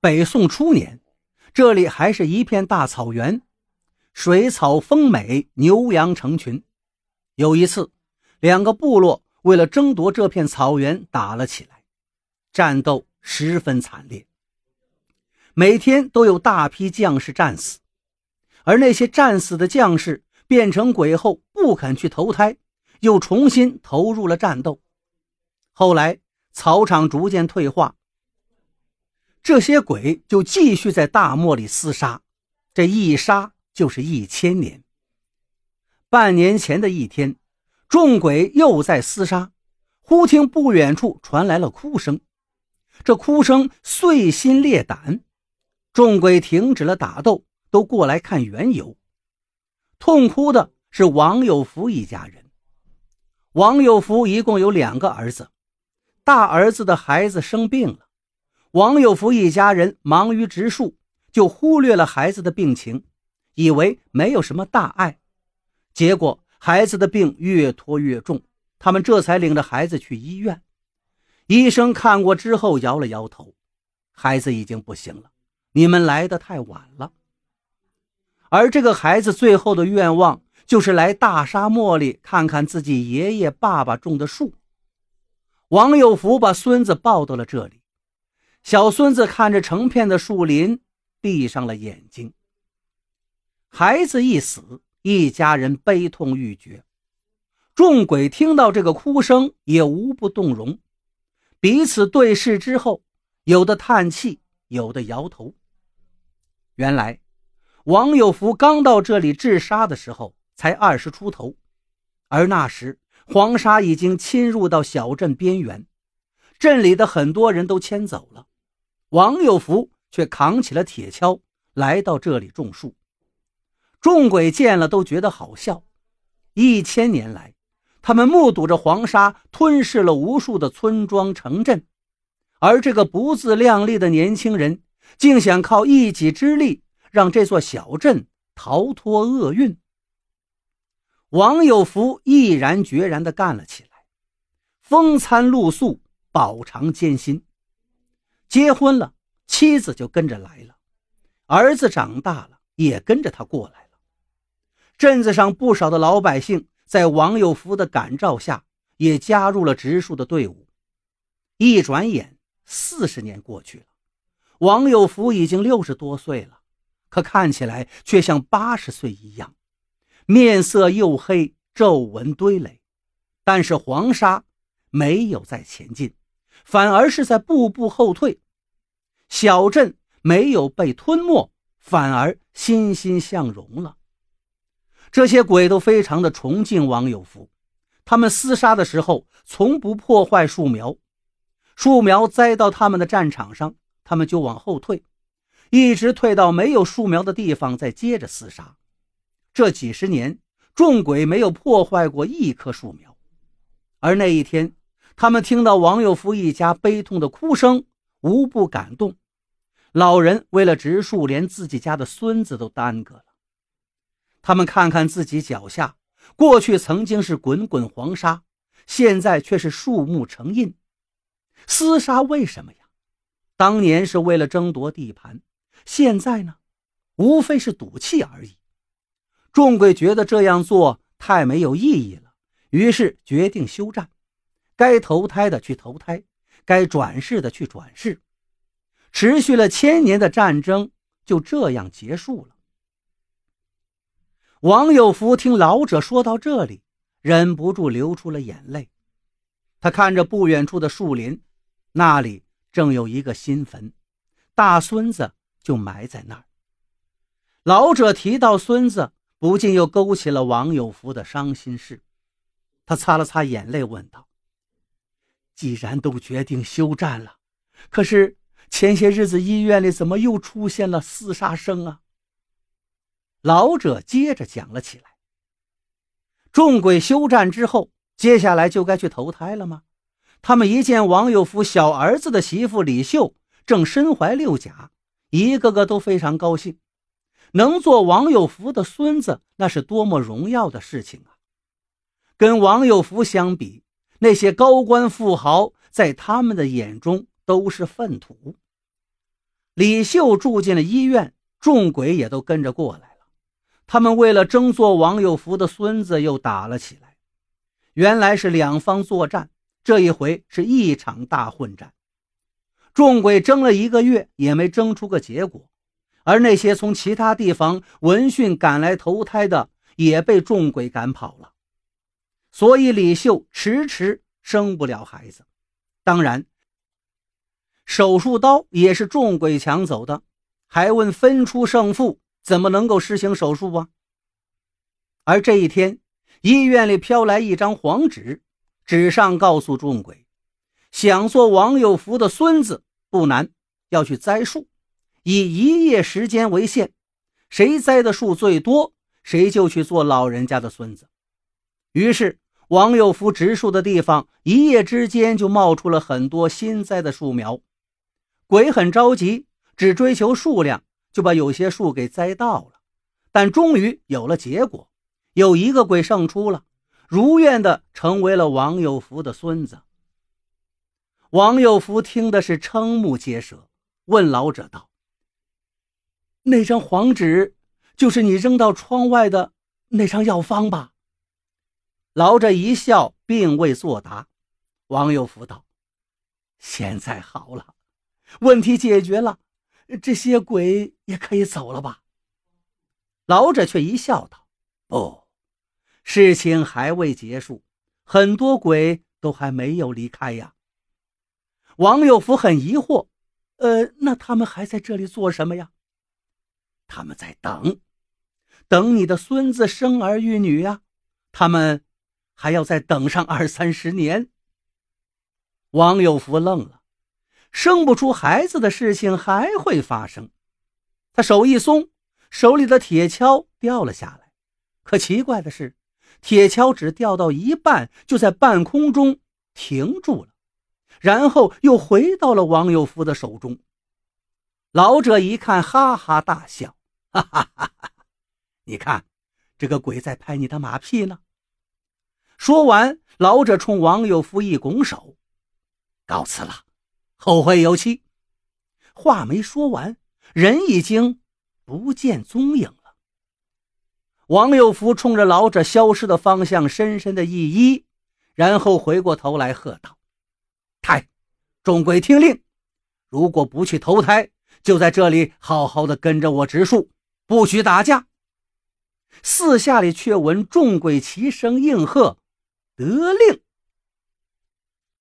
北宋初年，这里还是一片大草原，水草丰美，牛羊成群。有一次，两个部落为了争夺这片草原打了起来，战斗十分惨烈。每天都有大批将士战死，而那些战死的将士变成鬼后不肯去投胎，又重新投入了战斗。后来草场逐渐退化，这些鬼就继续在大漠里厮杀，这一杀就是一千年。半年前的一天，众鬼又在厮杀，忽听不远处传来了哭声，这哭声碎心裂胆，众鬼停止了打斗，都过来看缘由。痛哭的是王有福一家人。王有福一共有两个儿子，大儿子的孩子生病了，王有福一家人忙于植树，就忽略了孩子的病情，以为没有什么大碍。结果孩子的病越拖越重，他们这才领着孩子去医院。医生看过之后摇了摇头，孩子已经不行了，你们来的太晚了。而这个孩子最后的愿望就是来大沙漠里看看自己爷爷爸爸种的树。王有福把孙子抱到了这里，小孙子看着成片的树林，闭上了眼睛。孩子一死。一家人悲痛欲绝，众鬼听到这个哭声也无不动容，彼此对视之后，有的叹气，有的摇头。原来，王有福刚到这里治沙的时候才二十出头，而那时黄沙已经侵入到小镇边缘，镇里的很多人都迁走了，王有福却扛起了铁锹来到这里种树。众鬼见了都觉得好笑。一千年来，他们目睹着黄沙吞噬了无数的村庄城镇，而这个不自量力的年轻人，竟想靠一己之力让这座小镇逃脱厄运。王有福毅然决然地干了起来，风餐露宿，饱尝艰辛。结婚了，妻子就跟着来了，儿子长大了，也跟着他过来了。镇子上不少的老百姓在王有福的感召下，也加入了植树的队伍。一转眼，四十年过去了，王有福已经六十多岁了，可看起来却像八十岁一样，面色黝黑，皱纹堆垒。但是黄沙没有再前进，反而是在步步后退。小镇没有被吞没，反而欣欣向荣了。这些鬼都非常的崇敬王有福，他们厮杀的时候从不破坏树苗，树苗栽到他们的战场上，他们就往后退，一直退到没有树苗的地方再接着厮杀。这几十年，众鬼没有破坏过一棵树苗。而那一天，他们听到王有福一家悲痛的哭声，无不感动。老人为了植树，连自己家的孙子都耽搁了。他们看看自己脚下，过去曾经是滚滚黄沙，现在却是树木成荫。厮杀为什么呀？当年是为了争夺地盘，现在呢，无非是赌气而已。众鬼觉得这样做太没有意义了，于是决定休战。该投胎的去投胎，该转世的去转世。持续了千年的战争就这样结束了。王有福听老者说到这里，忍不住流出了眼泪。他看着不远处的树林，那里正有一个新坟，大孙子就埋在那儿。老者提到孙子，不禁又勾起了王有福的伤心事。他擦了擦眼泪，问道：“既然都决定休战了，可是前些日子医院里怎么又出现了厮杀声啊？”老者接着讲了起来：“众鬼休战之后，接下来就该去投胎了吗？他们一见王有福小儿子的媳妇李秀正身怀六甲，一个个都非常高兴，能做王有福的孙子，那是多么荣耀的事情啊！跟王有福相比，那些高官富豪在他们的眼中都是粪土。”李秀住进了医院，众鬼也都跟着过来了。他们为了争做王有福的孙子，又打了起来。原来是两方作战，这一回是一场大混战。众鬼争了一个月，也没争出个结果。而那些从其他地方闻讯赶来投胎的，也被众鬼赶跑了。所以李秀迟迟生不了孩子。当然，手术刀也是众鬼抢走的。还问分出胜负，怎么能够实行手术啊？而这一天，医院里飘来一张黄纸，纸上告诉众鬼，想做王有福的孙子不难，要去栽树。以一夜时间为限，谁栽的树最多，谁就去做老人家的孙子。于是，王有福植树的地方一夜之间就冒出了很多新栽的树苗。鬼很着急，只追求数量，就把有些树给栽到了。但终于有了结果，有一个鬼胜出了，如愿的成为了王有福的孙子。王有福听的是瞠目结舌，问老者道。那张黄纸，就是你扔到窗外的那张药方吧？老者一笑，并未作答。王有福道：“现在好了，问题解决了，这些鬼也可以走了吧？”老者却一笑道：“不，事情还未结束，很多鬼都还没有离开呀。”王有福很疑惑：“呃，那他们还在这里做什么呀？”他们在等，等你的孙子生儿育女呀。他们还要再等上二三十年。王有福愣了，生不出孩子的事情还会发生。他手一松，手里的铁锹掉了下来。可奇怪的是，铁锹只掉到一半，就在半空中停住了，然后又回到了王有福的手中。老者一看，哈哈大笑。哈哈哈！哈你看，这个鬼在拍你的马屁呢。说完，老者冲王有福一拱手，告辞了，后会有期。话没说完，人已经不见踪影了。王有福冲着老者消失的方向深深的一揖，然后回过头来喝道：“太，众鬼听令，如果不去投胎，就在这里好好的跟着我植树。”不许打架！四下里却闻众鬼齐声应和，得令。